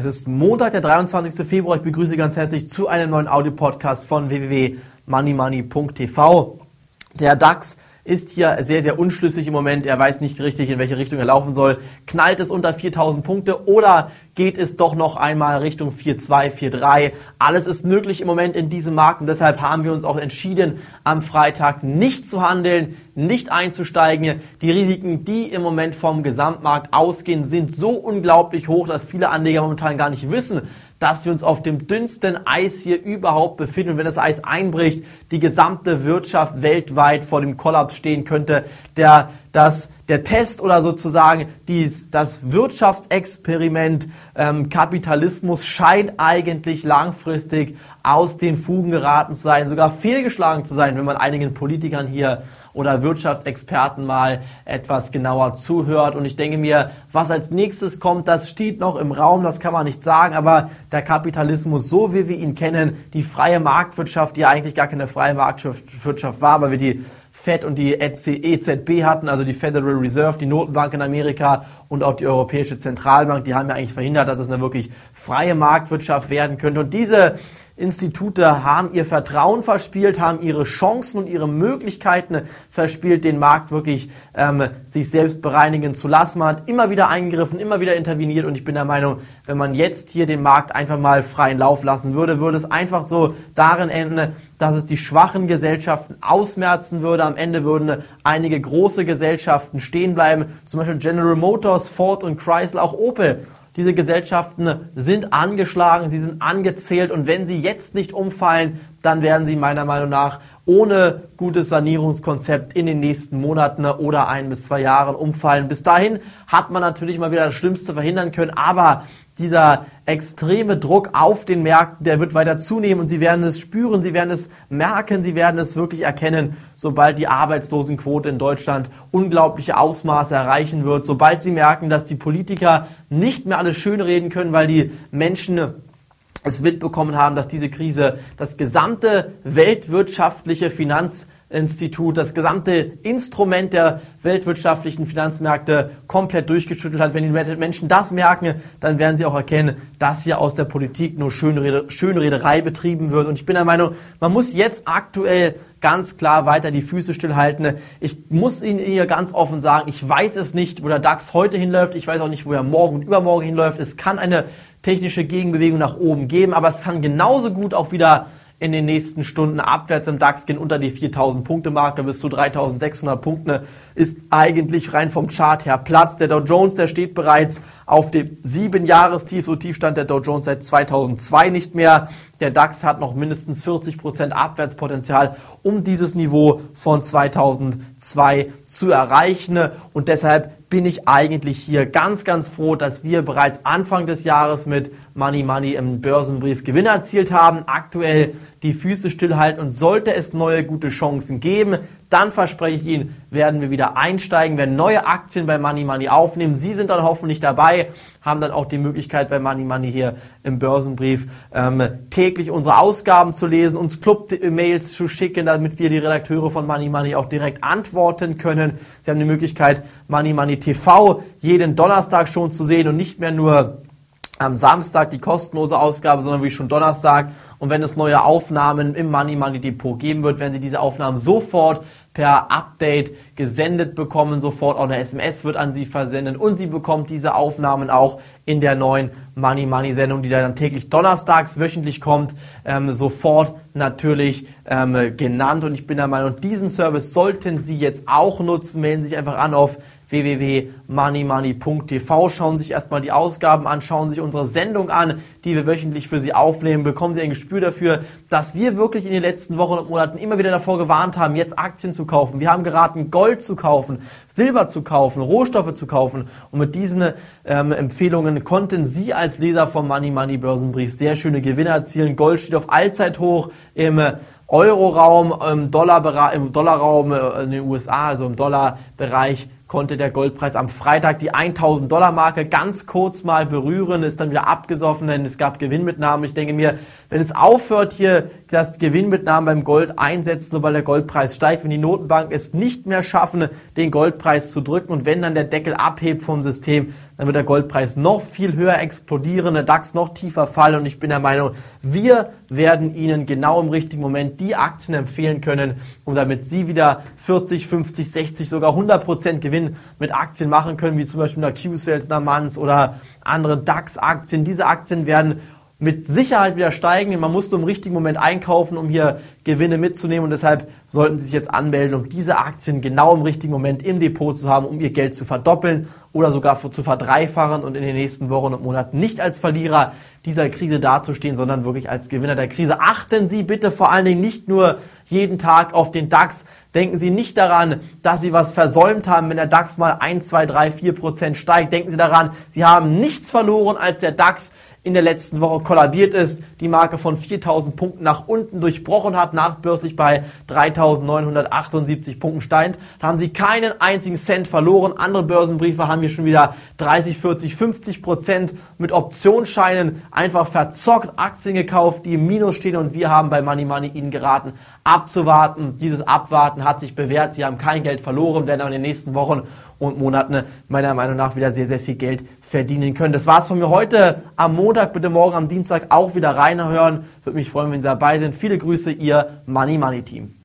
Es ist Montag, der 23. Februar. Ich begrüße ganz herzlich zu einem neuen Audio-Podcast von www.moneymoney.tv. Der DAX ist hier sehr, sehr unschlüssig im Moment. Er weiß nicht richtig, in welche Richtung er laufen soll. Knallt es unter 4000 Punkte oder geht es doch noch einmal Richtung 4.2, 4.3? Alles ist möglich im Moment in diesem Markt und deshalb haben wir uns auch entschieden, am Freitag nicht zu handeln, nicht einzusteigen. Die Risiken, die im Moment vom Gesamtmarkt ausgehen, sind so unglaublich hoch, dass viele Anleger momentan gar nicht wissen, dass wir uns auf dem dünnsten Eis hier überhaupt befinden. Und wenn das Eis einbricht, die gesamte Wirtschaft weltweit vor dem Kollaps stehen könnte. Der, das, der Test oder sozusagen dies, das Wirtschaftsexperiment ähm, Kapitalismus scheint eigentlich langfristig aus den Fugen geraten zu sein, sogar fehlgeschlagen zu sein, wenn man einigen Politikern hier oder Wirtschaftsexperten mal etwas genauer zuhört. Und ich denke mir, was als nächstes kommt, das steht noch im Raum, das kann man nicht sagen, aber der Kapitalismus, so wie wir ihn kennen, die freie Marktwirtschaft, die eigentlich gar keine freie Marktwirtschaft war, weil wir die Fed und die EZB hatten, also die Federal Reserve, die Notenbank in Amerika und auch die Europäische Zentralbank, die haben ja eigentlich verhindert, dass es eine wirklich freie Marktwirtschaft werden könnte. Und diese Institute haben ihr Vertrauen verspielt, haben ihre Chancen und ihre Möglichkeiten verspielt, den Markt wirklich ähm, sich selbst bereinigen zu lassen. Man hat immer wieder eingegriffen, immer wieder interveniert und ich bin der Meinung, wenn man jetzt hier den Markt einfach mal freien Lauf lassen würde, würde es einfach so darin enden, dass es die schwachen Gesellschaften ausmerzen würde. Am Ende würden einige große Gesellschaften stehen bleiben, zum Beispiel General Motors, Ford und Chrysler, auch Opel. Diese Gesellschaften sind angeschlagen, sie sind angezählt. Und wenn sie jetzt nicht umfallen, dann werden sie meiner Meinung nach ohne gutes Sanierungskonzept in den nächsten Monaten oder ein bis zwei Jahren umfallen. Bis dahin hat man natürlich mal wieder das Schlimmste verhindern können, aber dieser extreme Druck auf den Märkten, der wird weiter zunehmen und Sie werden es spüren, Sie werden es merken, Sie werden es wirklich erkennen, sobald die Arbeitslosenquote in Deutschland unglaubliche Ausmaße erreichen wird, sobald Sie merken, dass die Politiker nicht mehr alles schönreden können, weil die Menschen es mitbekommen haben, dass diese Krise das gesamte weltwirtschaftliche Finanzinstitut, das gesamte Instrument der weltwirtschaftlichen Finanzmärkte komplett durchgeschüttelt hat. Wenn die Menschen das merken, dann werden sie auch erkennen, dass hier aus der Politik nur Schönrede, Schönrederei betrieben wird. Und ich bin der Meinung, man muss jetzt aktuell ganz klar weiter die Füße stillhalten. Ich muss Ihnen hier ganz offen sagen, ich weiß es nicht, wo der DAX heute hinläuft. Ich weiß auch nicht, wo er morgen und übermorgen hinläuft. Es kann eine technische Gegenbewegung nach oben geben, aber es kann genauso gut auch wieder in den nächsten Stunden abwärts im DAX gehen unter die 4000 Punkte Marke bis zu 3600 Punkte ist eigentlich rein vom Chart her Platz. Der Dow Jones, der steht bereits auf dem sieben Jahrestief, so tief stand der Dow Jones seit 2002 nicht mehr. Der DAX hat noch mindestens 40 Prozent Abwärtspotenzial, um dieses Niveau von 2002 zu erreichen und deshalb bin ich eigentlich hier ganz, ganz froh, dass wir bereits Anfang des Jahres mit Money Money im Börsenbrief Gewinne erzielt haben. Aktuell die Füße stillhalten und sollte es neue gute Chancen geben, dann verspreche ich Ihnen, werden wir wieder einsteigen, werden neue Aktien bei Money Money aufnehmen. Sie sind dann hoffentlich dabei, haben dann auch die Möglichkeit bei Money Money hier im Börsenbrief ähm, täglich unsere Ausgaben zu lesen, uns Club-Mails zu schicken, damit wir die Redakteure von Money Money auch direkt antworten können. Sie haben die Möglichkeit, Money Money TV jeden Donnerstag schon zu sehen und nicht mehr nur am Samstag die kostenlose Ausgabe, sondern wie schon Donnerstag. Und wenn es neue Aufnahmen im Money Money Depot geben wird, werden Sie diese Aufnahmen sofort per Update gesendet bekommen. Sofort auch eine SMS wird an Sie versendet und Sie bekommt diese Aufnahmen auch in der neuen Money Money Sendung, die dann täglich donnerstags wöchentlich kommt, ähm, sofort natürlich ähm, genannt. Und ich bin der Meinung, diesen Service sollten Sie jetzt auch nutzen. Melden Sie sich einfach an auf www.moneymoney.tv. Schauen sich erstmal die Ausgaben an, schauen sich unsere Sendung an, die wir wöchentlich für Sie aufnehmen. Bekommen Sie ein Gespür dafür, dass wir wirklich in den letzten Wochen und Monaten immer wieder davor gewarnt haben, jetzt Aktien zu kaufen. Wir haben geraten, Gold zu kaufen, Silber zu kaufen, Rohstoffe zu kaufen. Und mit diesen ähm, Empfehlungen konnten Sie als Leser vom Money Money Börsenbrief sehr schöne Gewinne erzielen. Gold steht auf Allzeithoch im Euroraum, im, Dollar, im Dollarraum äh, in den USA, also im Dollarbereich konnte der Goldpreis am Freitag die 1000 Dollar Marke ganz kurz mal berühren, ist dann wieder abgesoffen, denn es gab Gewinnmitnahmen. Ich denke mir, wenn es aufhört hier, dass Gewinnmitnahmen beim Gold einsetzen, sobald der Goldpreis steigt, wenn die Notenbank es nicht mehr schaffen, den Goldpreis zu drücken und wenn dann der Deckel abhebt vom System, dann wird der Goldpreis noch viel höher explodieren, der DAX noch tiefer fallen und ich bin der Meinung, wir werden Ihnen genau im richtigen Moment die Aktien empfehlen können, um damit Sie wieder 40, 50, 60, sogar 100 Prozent Gewinn mit Aktien machen können, wie zum Beispiel einer Q-Sales, einer Manns oder anderen DAX-Aktien. Diese Aktien werden mit Sicherheit wieder steigen. Man muss nur im richtigen Moment einkaufen, um hier Gewinne mitzunehmen und deshalb sollten Sie sich jetzt anmelden, um diese Aktien genau im richtigen Moment im Depot zu haben, um Ihr Geld zu verdoppeln oder sogar zu verdreifachen und in den nächsten Wochen und Monaten nicht als Verlierer dieser Krise dazustehen, sondern wirklich als Gewinner der Krise. Achten Sie bitte vor allen Dingen nicht nur jeden Tag auf den DAX. Denken Sie nicht daran, dass Sie was versäumt haben, wenn der DAX mal 1, 2, 3, 4 Prozent steigt. Denken Sie daran, Sie haben nichts verloren, als der DAX in der letzten Woche kollabiert ist, die Marke von 4000 Punkten nach unten durchbrochen hat, nachbörslich bei 3978 Punkten steigt. Da haben sie keinen einzigen Cent verloren. Andere Börsenbriefe haben hier schon wieder 30, 40, 50 Prozent mit Optionsscheinen einfach verzockt Aktien gekauft, die im Minus stehen und wir haben bei Money Money ihnen geraten, abzuwarten. Dieses Abwarten hat sich bewährt. Sie haben kein Geld verloren, werden aber in den nächsten Wochen und Monaten meiner Meinung nach wieder sehr, sehr viel Geld verdienen können. Das war's von mir heute am Montag. Bitte morgen am Dienstag auch wieder reinhören. Würde mich freuen, wenn Sie dabei sind. Viele Grüße, Ihr Money Money Team.